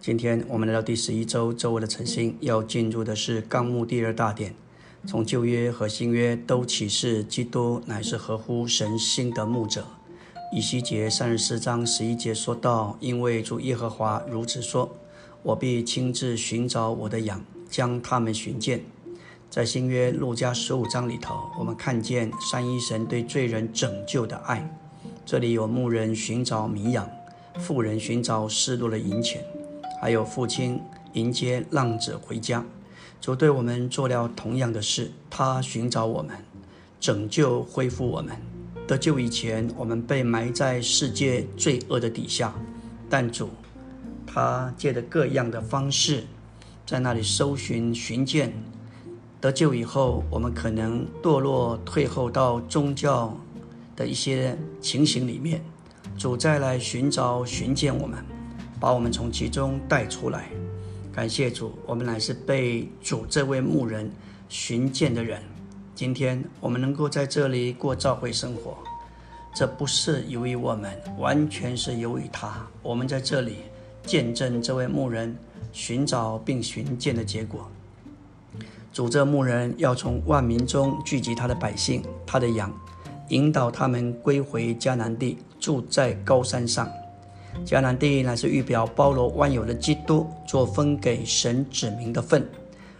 今天我们来到第十一周周围的晨星，要进入的是纲目第二大点。从旧约和新约都启示基督乃是合乎神心的牧者。以西结三十四章十一节说道：“因为主耶和华如此说，我必亲自寻找我的羊，将他们寻见。”在新约路加十五章里头，我们看见三一神对罪人拯救的爱。这里有牧人寻找迷羊，富人寻找失落的银钱，还有父亲迎接浪子回家。主对我们做了同样的事，他寻找我们，拯救恢复我们。得救以前，我们被埋在世界罪恶的底下，但主，他借着各样的方式，在那里搜寻、寻见。得救以后，我们可能堕落、退后到宗教的一些情形里面，主再来寻找、寻见我们，把我们从其中带出来。感谢主，我们乃是被主这位牧人寻见的人。今天我们能够在这里过教会生活，这不是由于我们，完全是由于他。我们在这里见证这位牧人寻找并寻见的结果。主这牧人要从万民中聚集他的百姓，他的羊，引导他们归回迦南地，住在高山上。迦南地乃是预表包罗万有的基督，做分给神指明的份。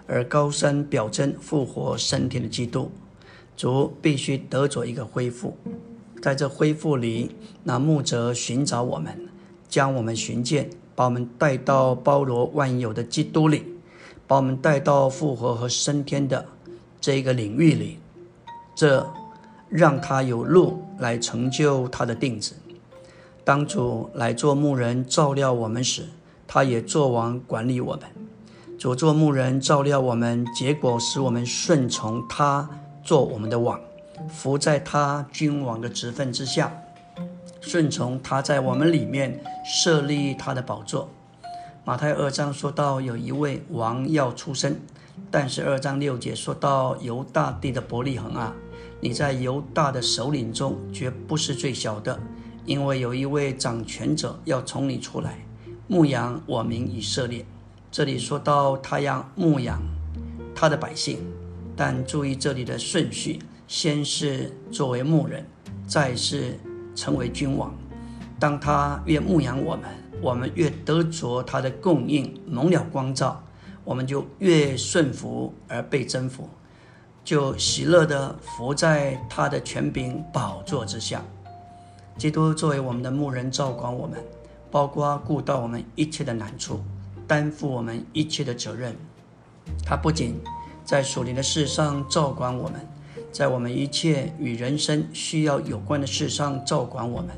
而高山表征复活升天的基督，主必须得着一个恢复，在这恢复里，那牧者寻找我们，将我们寻见，把我们带到包罗万有的基督里，把我们带到复活和升天的这一个领域里，这让他有路来成就他的定旨。当主来做牧人照料我们时，他也做王管理我们。主做牧人照料我们，结果使我们顺从他做我们的王，伏在他君王的职分之下，顺从他在我们里面设立他的宝座。马太二章说到有一位王要出生，但是二章六节说到犹大帝的伯利恒啊，你在犹大的首领中绝不是最小的，因为有一位掌权者要从你出来，牧养我民以色列。这里说到他要牧养他的百姓，但注意这里的顺序：先是作为牧人，再是成为君王。当他越牧养我们，我们越得着他的供应，蒙了光照，我们就越顺服而被征服，就喜乐的伏在他的权柄宝座之下。基督作为我们的牧人，照管我们，包括顾到我们一切的难处。担负我们一切的责任，他不仅在属灵的事上照管我们，在我们一切与人生需要有关的事上照管我们。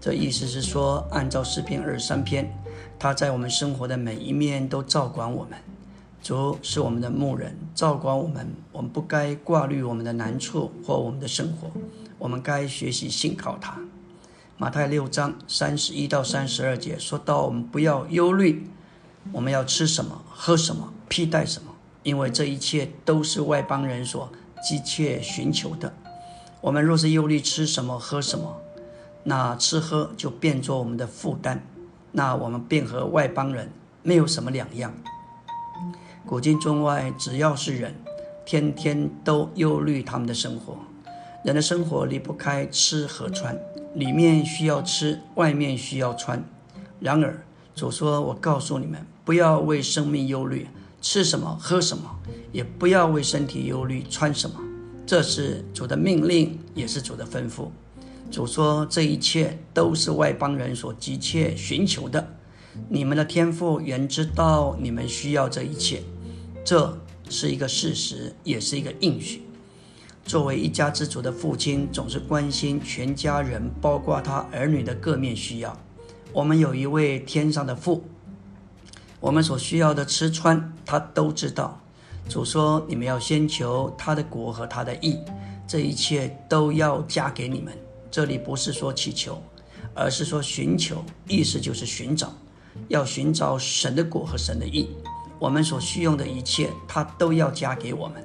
这意思是说，按照诗篇二十三篇，他在我们生活的每一面都照管我们。主是我们的牧人，照管我们。我们不该挂虑我们的难处或我们的生活，我们该学习信靠他。马太六章三十一到三十二节说到，我们不要忧虑。我们要吃什么、喝什么、披戴什么？因为这一切都是外邦人所急切寻求的。我们若是忧虑吃什么、喝什么，那吃喝就变作我们的负担，那我们便和外邦人没有什么两样。古今中外，只要是人，天天都忧虑他们的生活。人的生活离不开吃和穿，里面需要吃，外面需要穿。然而，主说：“我告诉你们，不要为生命忧虑，吃什么喝什么；也不要为身体忧虑，穿什么。这是主的命令，也是主的吩咐。主说：这一切都是外邦人所急切寻求的。你们的天父原知道你们需要这一切，这是一个事实，也是一个应许。作为一家之主的父亲，总是关心全家人，包括他儿女的各面需要。”我们有一位天上的父，我们所需要的吃穿，他都知道。主说：“你们要先求他的国和他的义，这一切都要加给你们。”这里不是说祈求，而是说寻求，意思就是寻找，要寻找神的果和神的义。我们所需用的一切，他都要加给我们。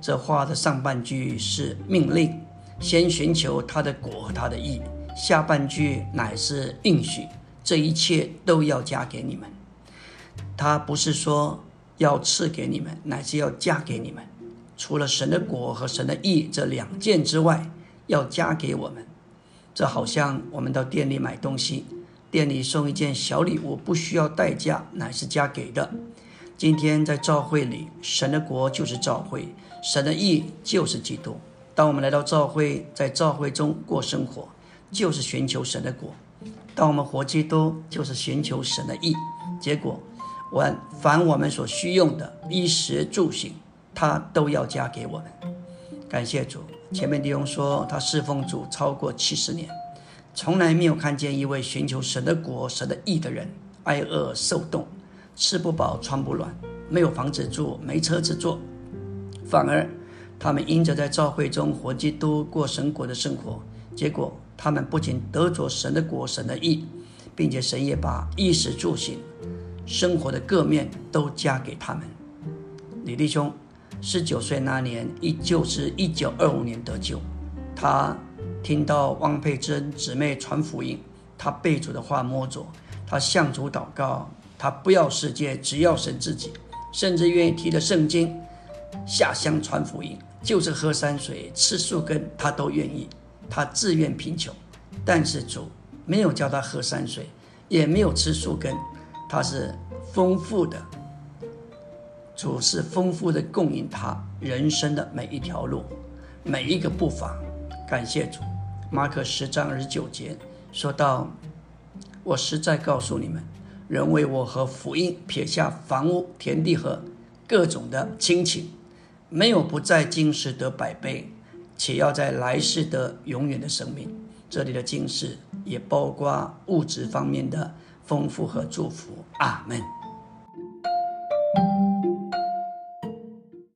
这话的上半句是命令，先寻求他的果和他的义。下半句乃是应许，这一切都要加给你们。他不是说要赐给你们，乃是要加给你们。除了神的果和神的义这两件之外，要加给我们。这好像我们到店里买东西，店里送一件小礼物，不需要代价，乃是加给的。今天在教会里，神的国就是教会，神的义就是基督。当我们来到教会，在教会中过生活，就是寻求神的国；当我们活基督，就是寻求神的义。结果，我凡我们所需用的衣食住行，他都要加给我们。感谢主。前面弟兄说，他侍奉主超过七十年，从来没有看见一位寻求神的国、神的义的人挨饿受冻，吃不饱穿不暖，没有房子住，没车子坐，反而他们因着在教会中活基督、过神国的生活，结果他们不仅得着神的果、神的义，并且神也把衣食住行、生活的各面都加给他们。李弟兄。十九岁那年，依旧是一九二五年得救。他听到汪佩珍姊妹传福音，他被主的话摸着，他向主祷告，他不要世界，只要神自己，甚至愿意提着圣经下乡传福音，就是喝山水、吃树根，他都愿意。他自愿贫穷，但是主没有叫他喝山水，也没有吃树根，他是丰富的。主是丰富的供应他人生的每一条路，每一个步伐。感谢主。马可十章二十九节说到：“我实在告诉你们，人为我和福音撇下房屋、田地和各种的亲情，没有不在今世得百倍，且要在来世得永远的生命。”这里的今世也包括物质方面的丰富和祝福。阿门。